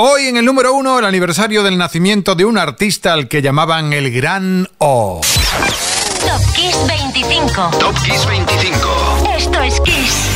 Hoy en el número uno, el aniversario del nacimiento de un artista al que llamaban el Gran O. Top Kiss 25. Top Kiss 25. Esto es Kiss.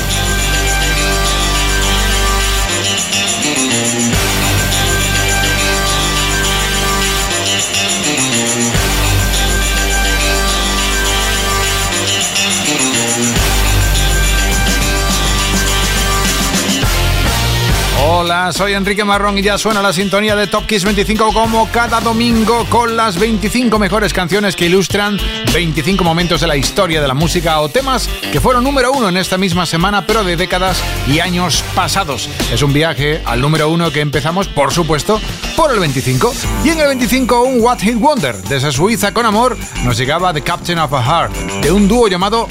Hola, soy Enrique Marrón y ya suena la sintonía de Top Kiss 25 como cada domingo con las 25 mejores canciones que ilustran 25 momentos de la historia de la música o temas que fueron número uno en esta misma semana pero de décadas y años pasados. Es un viaje al número uno que empezamos, por supuesto, por el 25. Y en el 25 un What Hit Wonder desde Suiza con amor nos llegaba The Captain of a Heart de un dúo llamado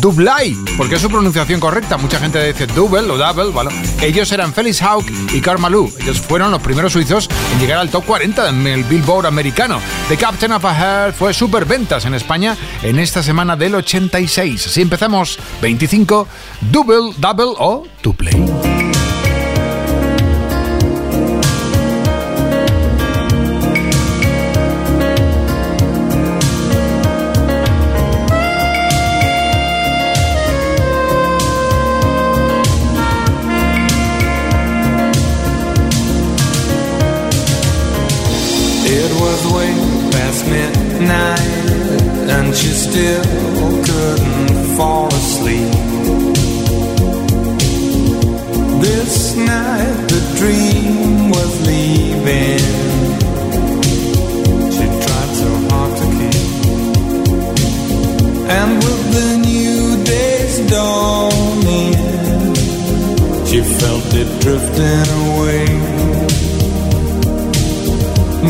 Dublai, porque es su pronunciación correcta. Mucha gente dice double o double. Bueno, ellos eran Felix Hawk y Karmalou. Ellos fueron los primeros suizos en llegar al top 40 en el Billboard americano. The Captain of a Heart fue ventas en España en esta semana del 86. Así empezamos 25, double, double o Dublai. she still couldn't fall asleep. This night the dream was leaving. She tried so hard to keep. And with the new day's dawning, she felt it drifting away.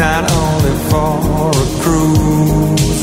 Not only for a cruise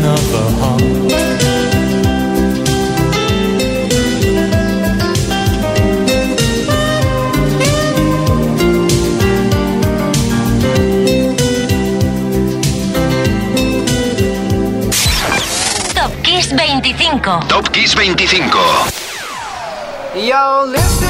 turn of the heart. Top Kiss 25. Top Kiss 25. Yo, listen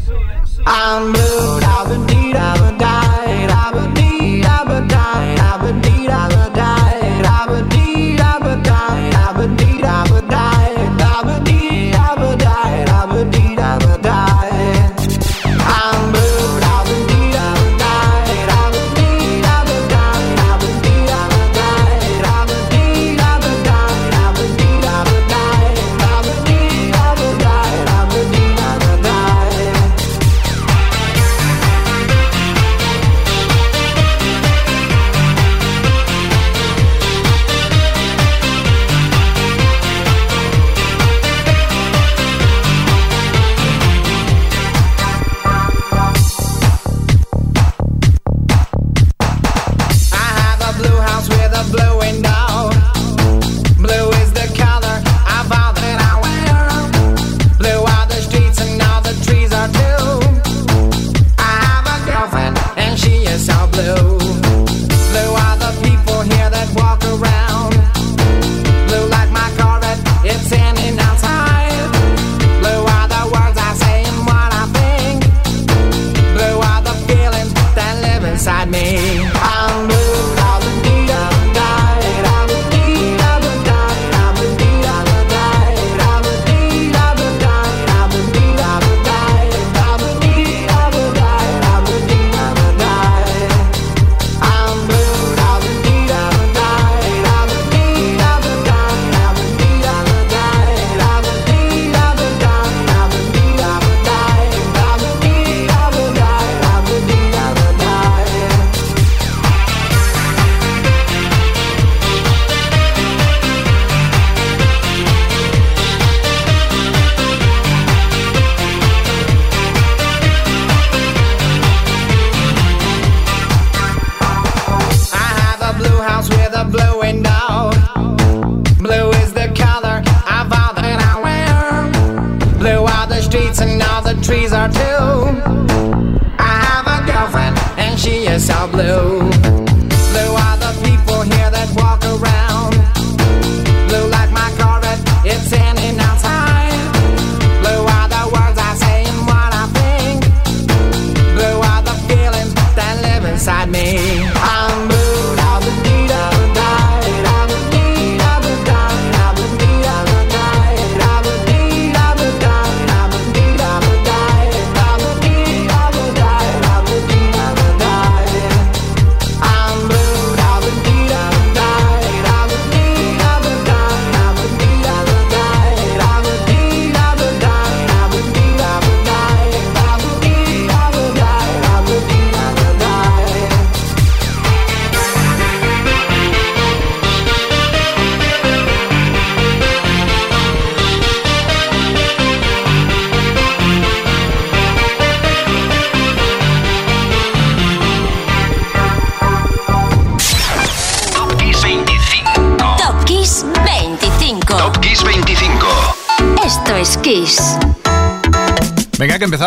I'm blue, I've been deed, I've been died, I've been deed, I've been died, I've been deed, I've been died.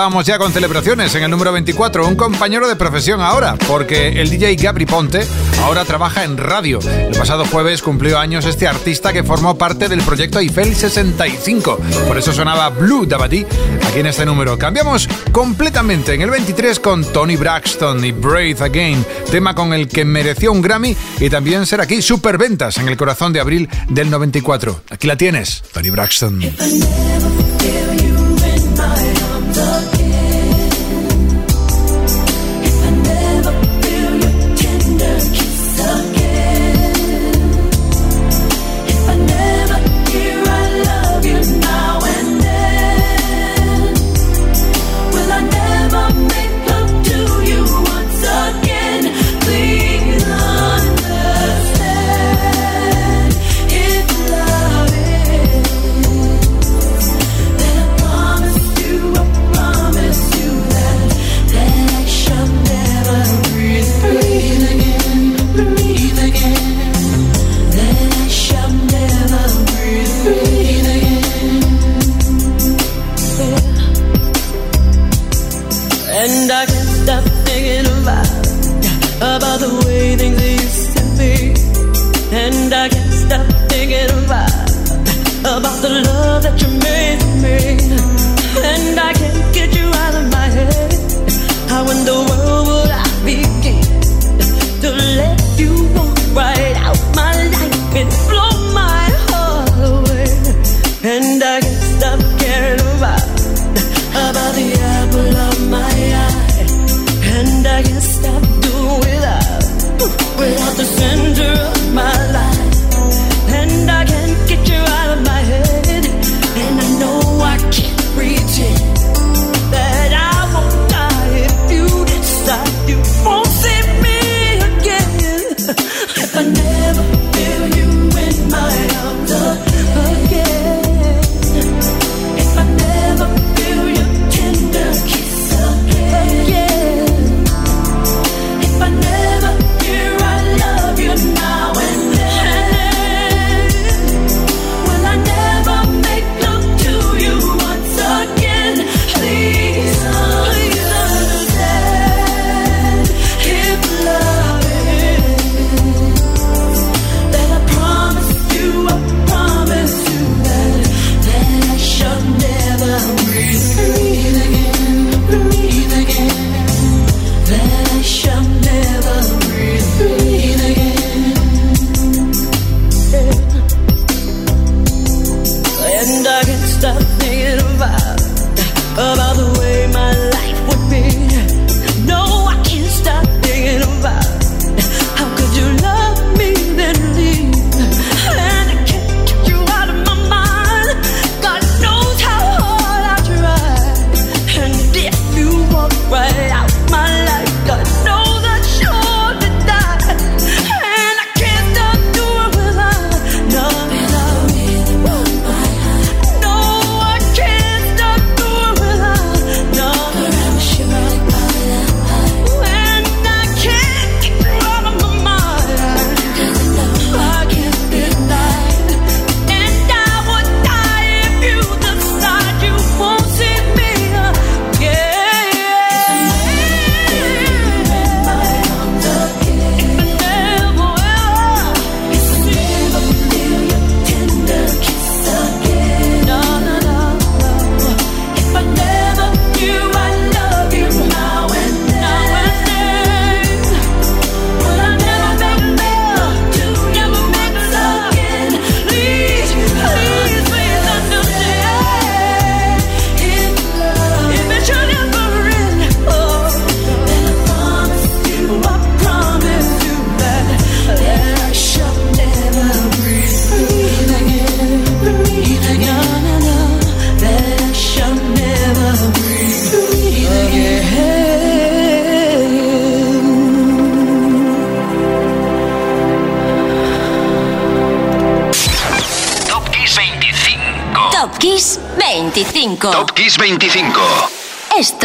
Estábamos ya con celebraciones en el número 24, un compañero de profesión ahora, porque el DJ Gabri Ponte ahora trabaja en radio. El pasado jueves cumplió años este artista que formó parte del proyecto Eiffel 65. Por eso sonaba Blue Dabati aquí en este número. Cambiamos completamente en el 23 con Tony Braxton y Breathe Again, tema con el que mereció un Grammy y también será aquí superventas en el corazón de abril del 94. Aquí la tienes, Tony Braxton.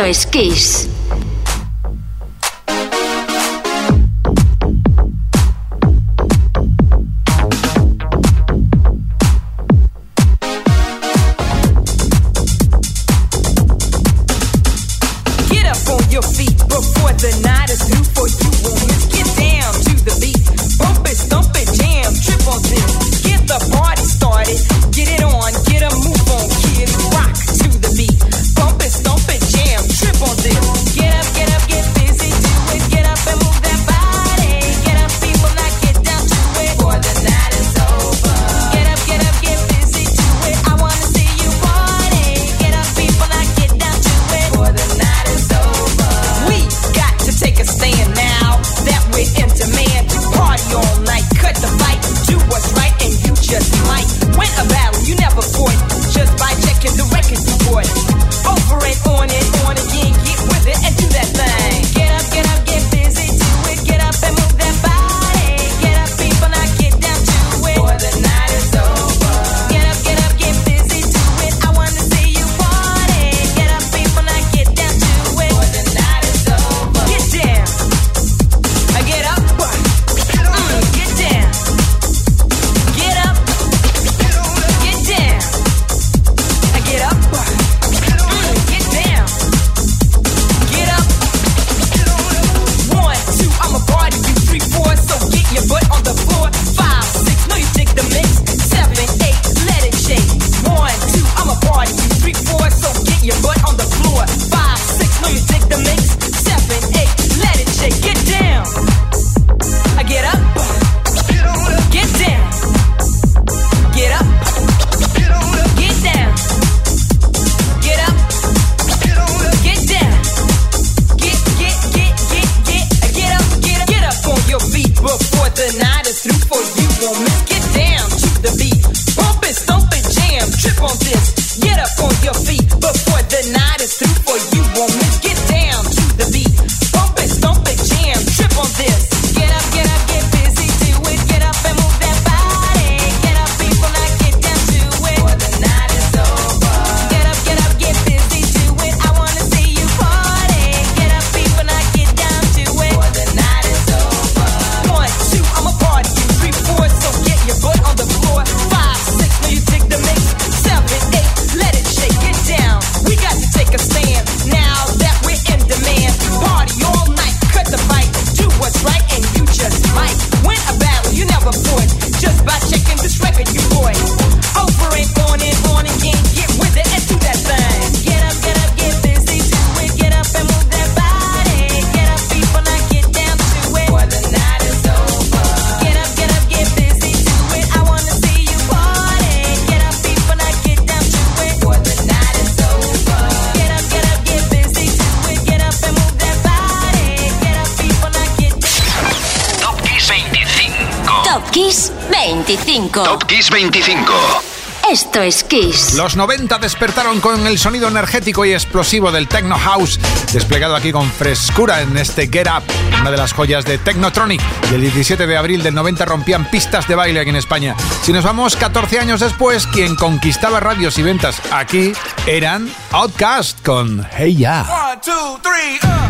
Es Kiss. Esto es Kiss. Los 90 despertaron con el sonido energético y explosivo del Techno House, desplegado aquí con frescura en este Get Up, una de las joyas de Technotronic. Y el 17 de abril del 90 rompían pistas de baile aquí en España. Si nos vamos 14 años después, quien conquistaba radios y ventas aquí eran Outcast con Hey Ya. sticking two together cause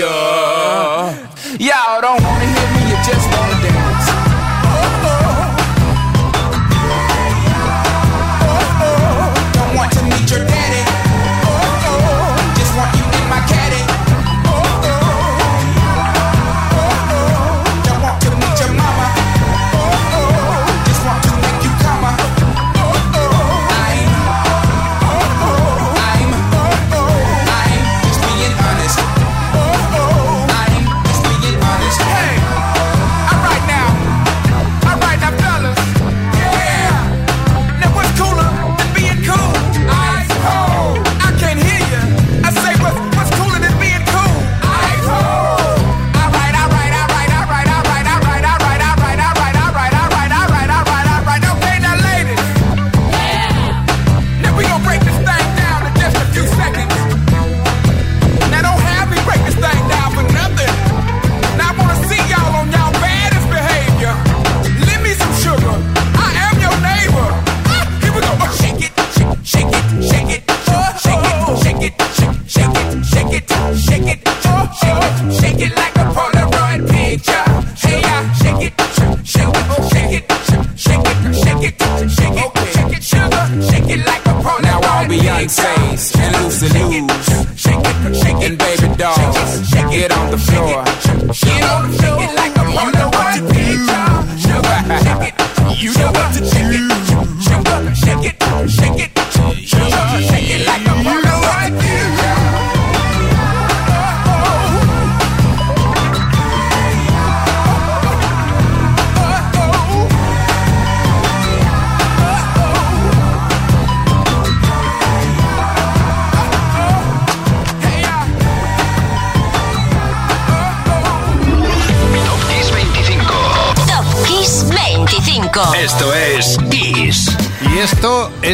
Y'all don't wanna hear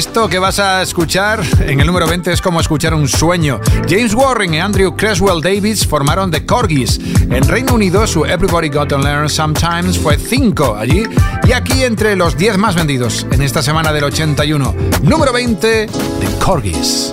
Esto que vas a escuchar en el número 20 es como escuchar un sueño. James Warren y Andrew Creswell Davis formaron The Corgis. En Reino Unido su Everybody Got to Learn Sometimes fue 5 allí y aquí entre los 10 más vendidos en esta semana del 81. Número 20, The Corgis.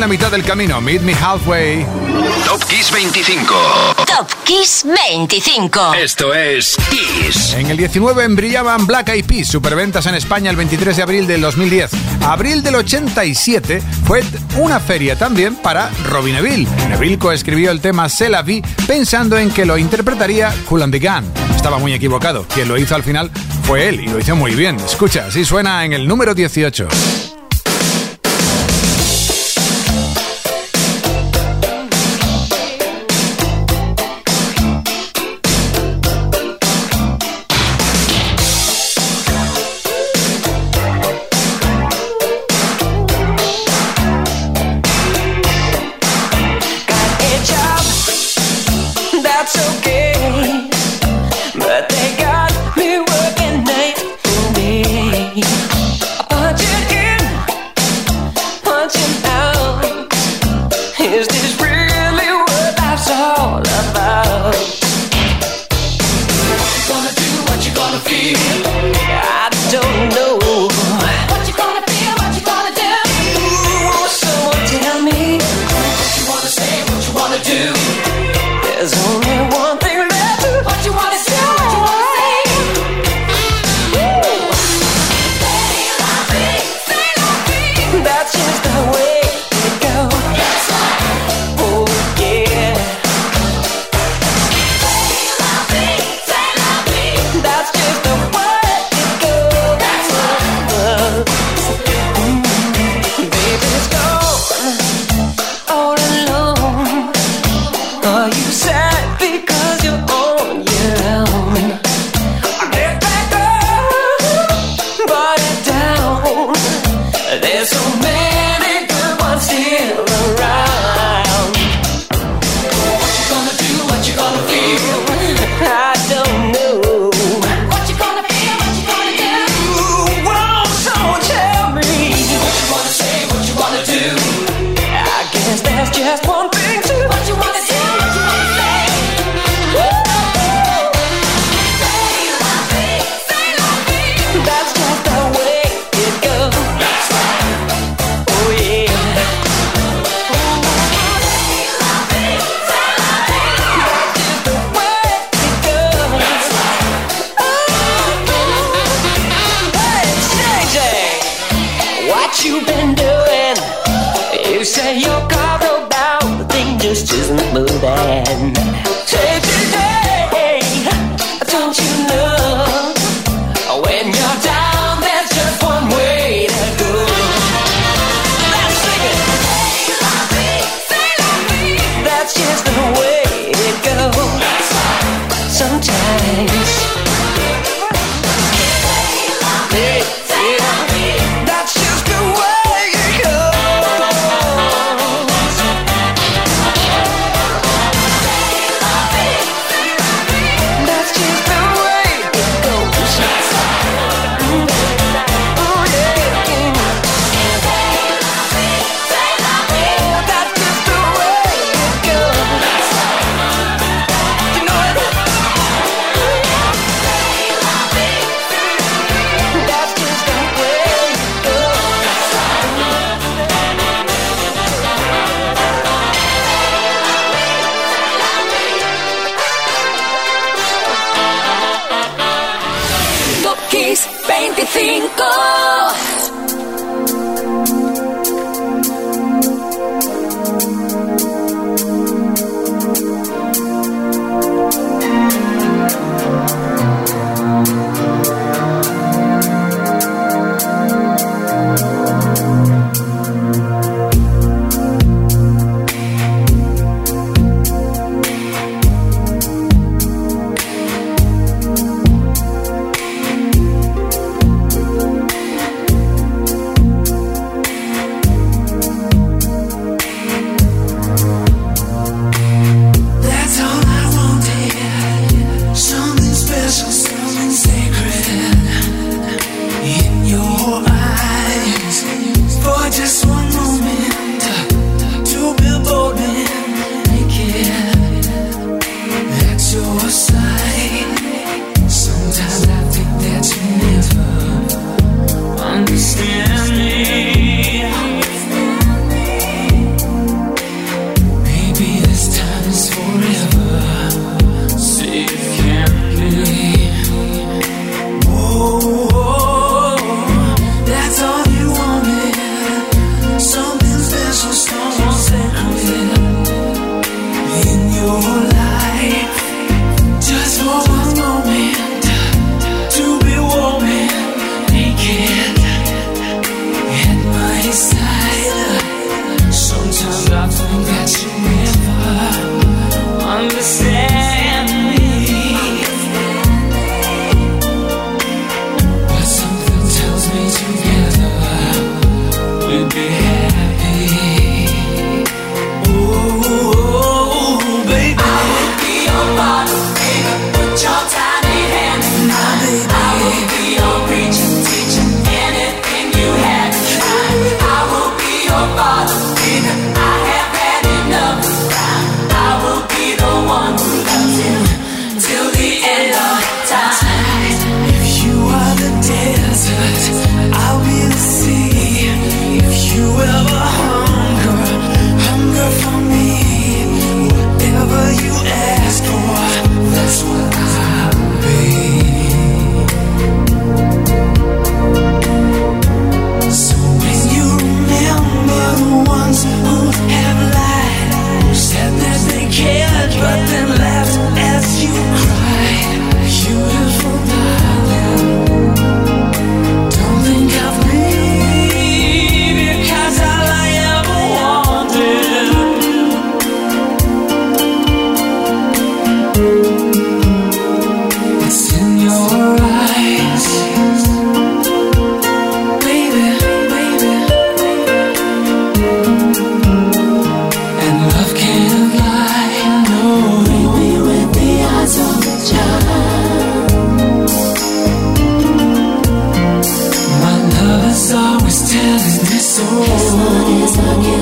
En la mitad del camino. Meet me halfway. Top Kiss 25. Top Kiss 25. Esto es Kiss. En el 19 brillaban Black Eyed Peas, superventas en España el 23 de abril del 2010. Abril del 87 fue una feria también para Robin Neville. Neville coescribió el tema C'est la vie pensando en que lo interpretaría Cool and the Gang. Estaba muy equivocado. Quien lo hizo al final fue él y lo hizo muy bien. Escucha, así suena en el número 18.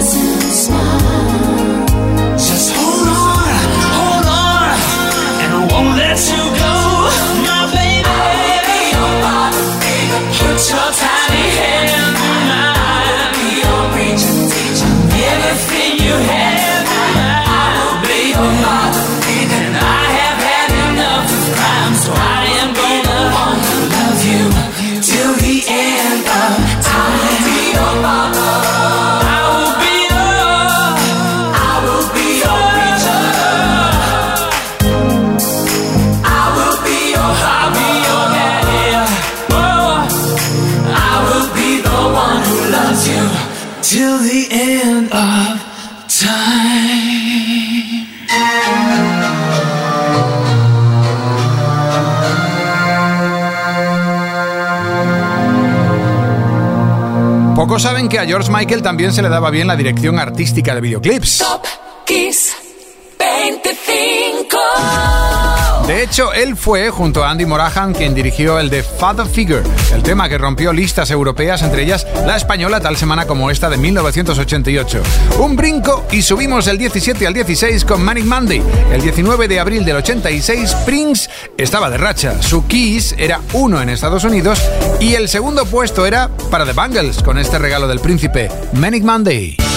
Soon. George Michael también se le daba bien la dirección artística de videoclips. De hecho, él fue, junto a Andy Morahan, quien dirigió el de Father Figure, el tema que rompió listas europeas, entre ellas la española tal semana como esta de 1988. Un brinco y subimos el 17 al 16 con Manic Monday. El 19 de abril del 86, Prince estaba de racha. Su Kiss era uno en Estados Unidos y el segundo puesto era para The Bangles, con este regalo del príncipe, Manic Monday.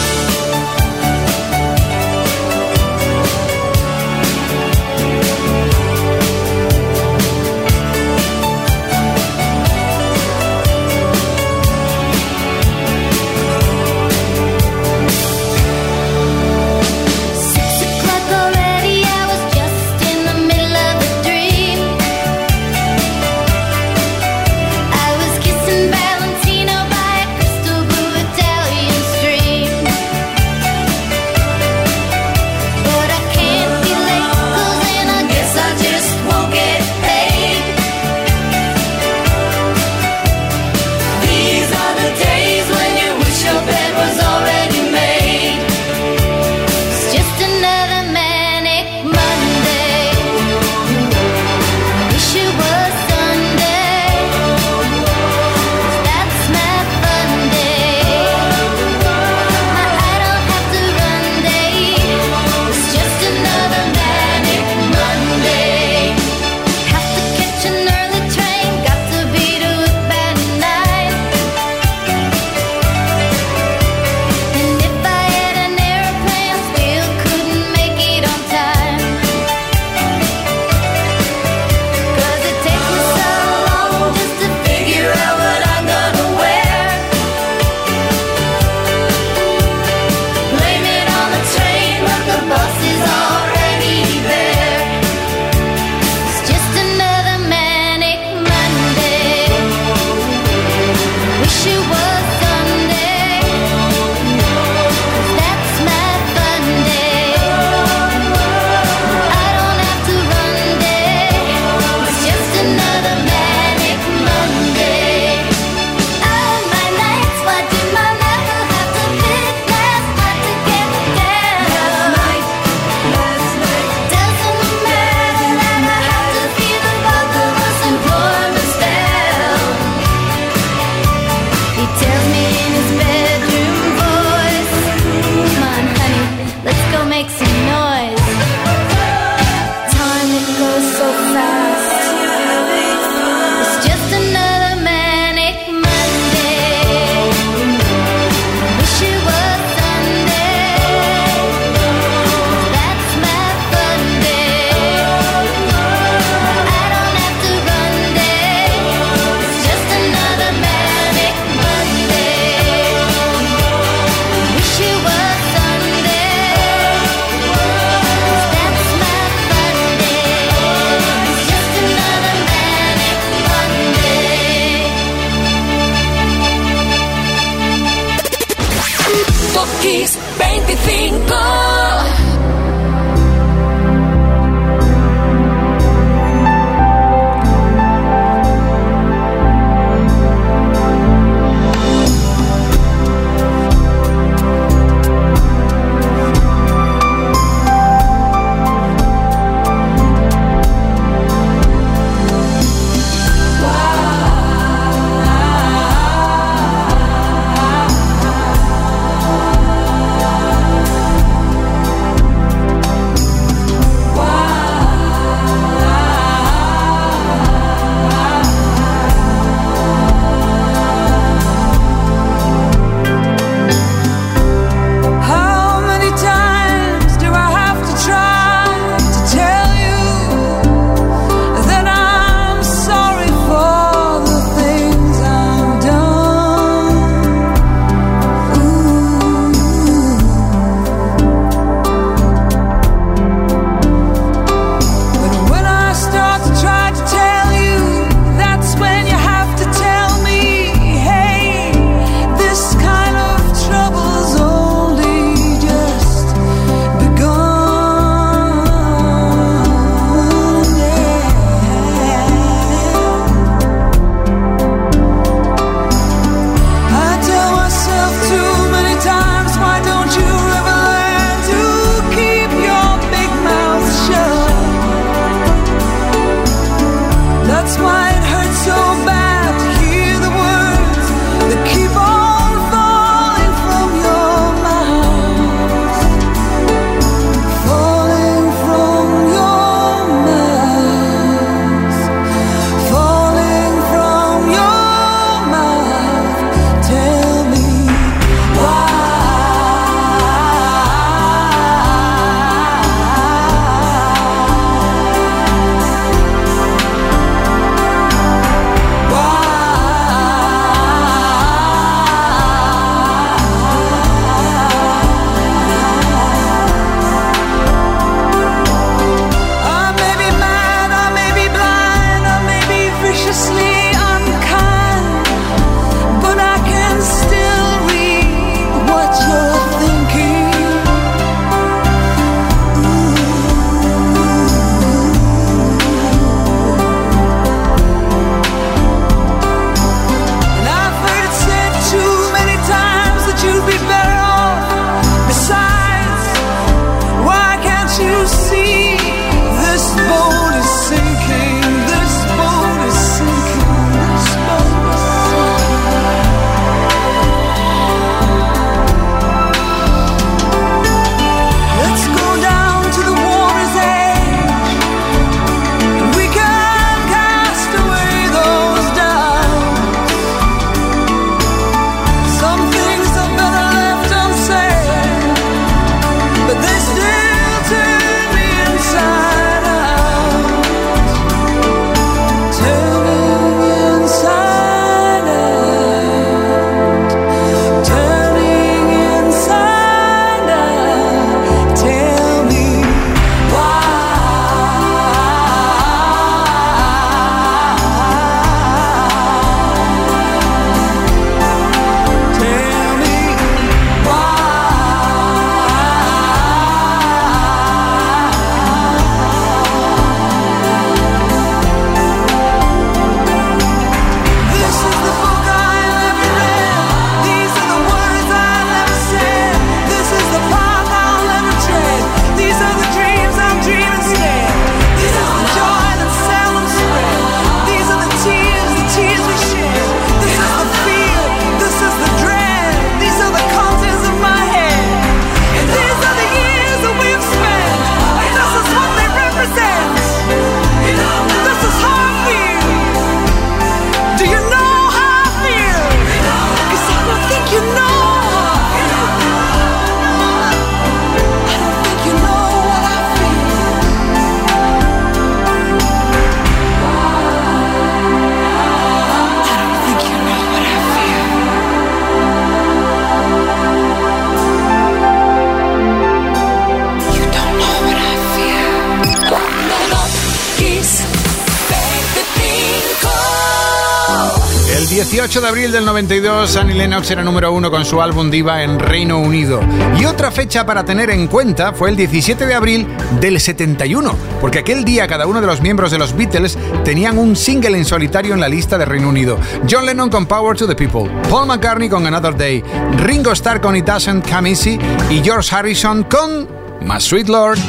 Abril del 92, Annie Lennox era número uno con su álbum Diva en Reino Unido. Y otra fecha para tener en cuenta fue el 17 de abril del 71, porque aquel día cada uno de los miembros de los Beatles tenían un single en solitario en la lista de Reino Unido. John Lennon con Power to the People, Paul McCartney con Another Day, Ringo Starr con It Doesn't Come Easy y George Harrison con My Sweet Lord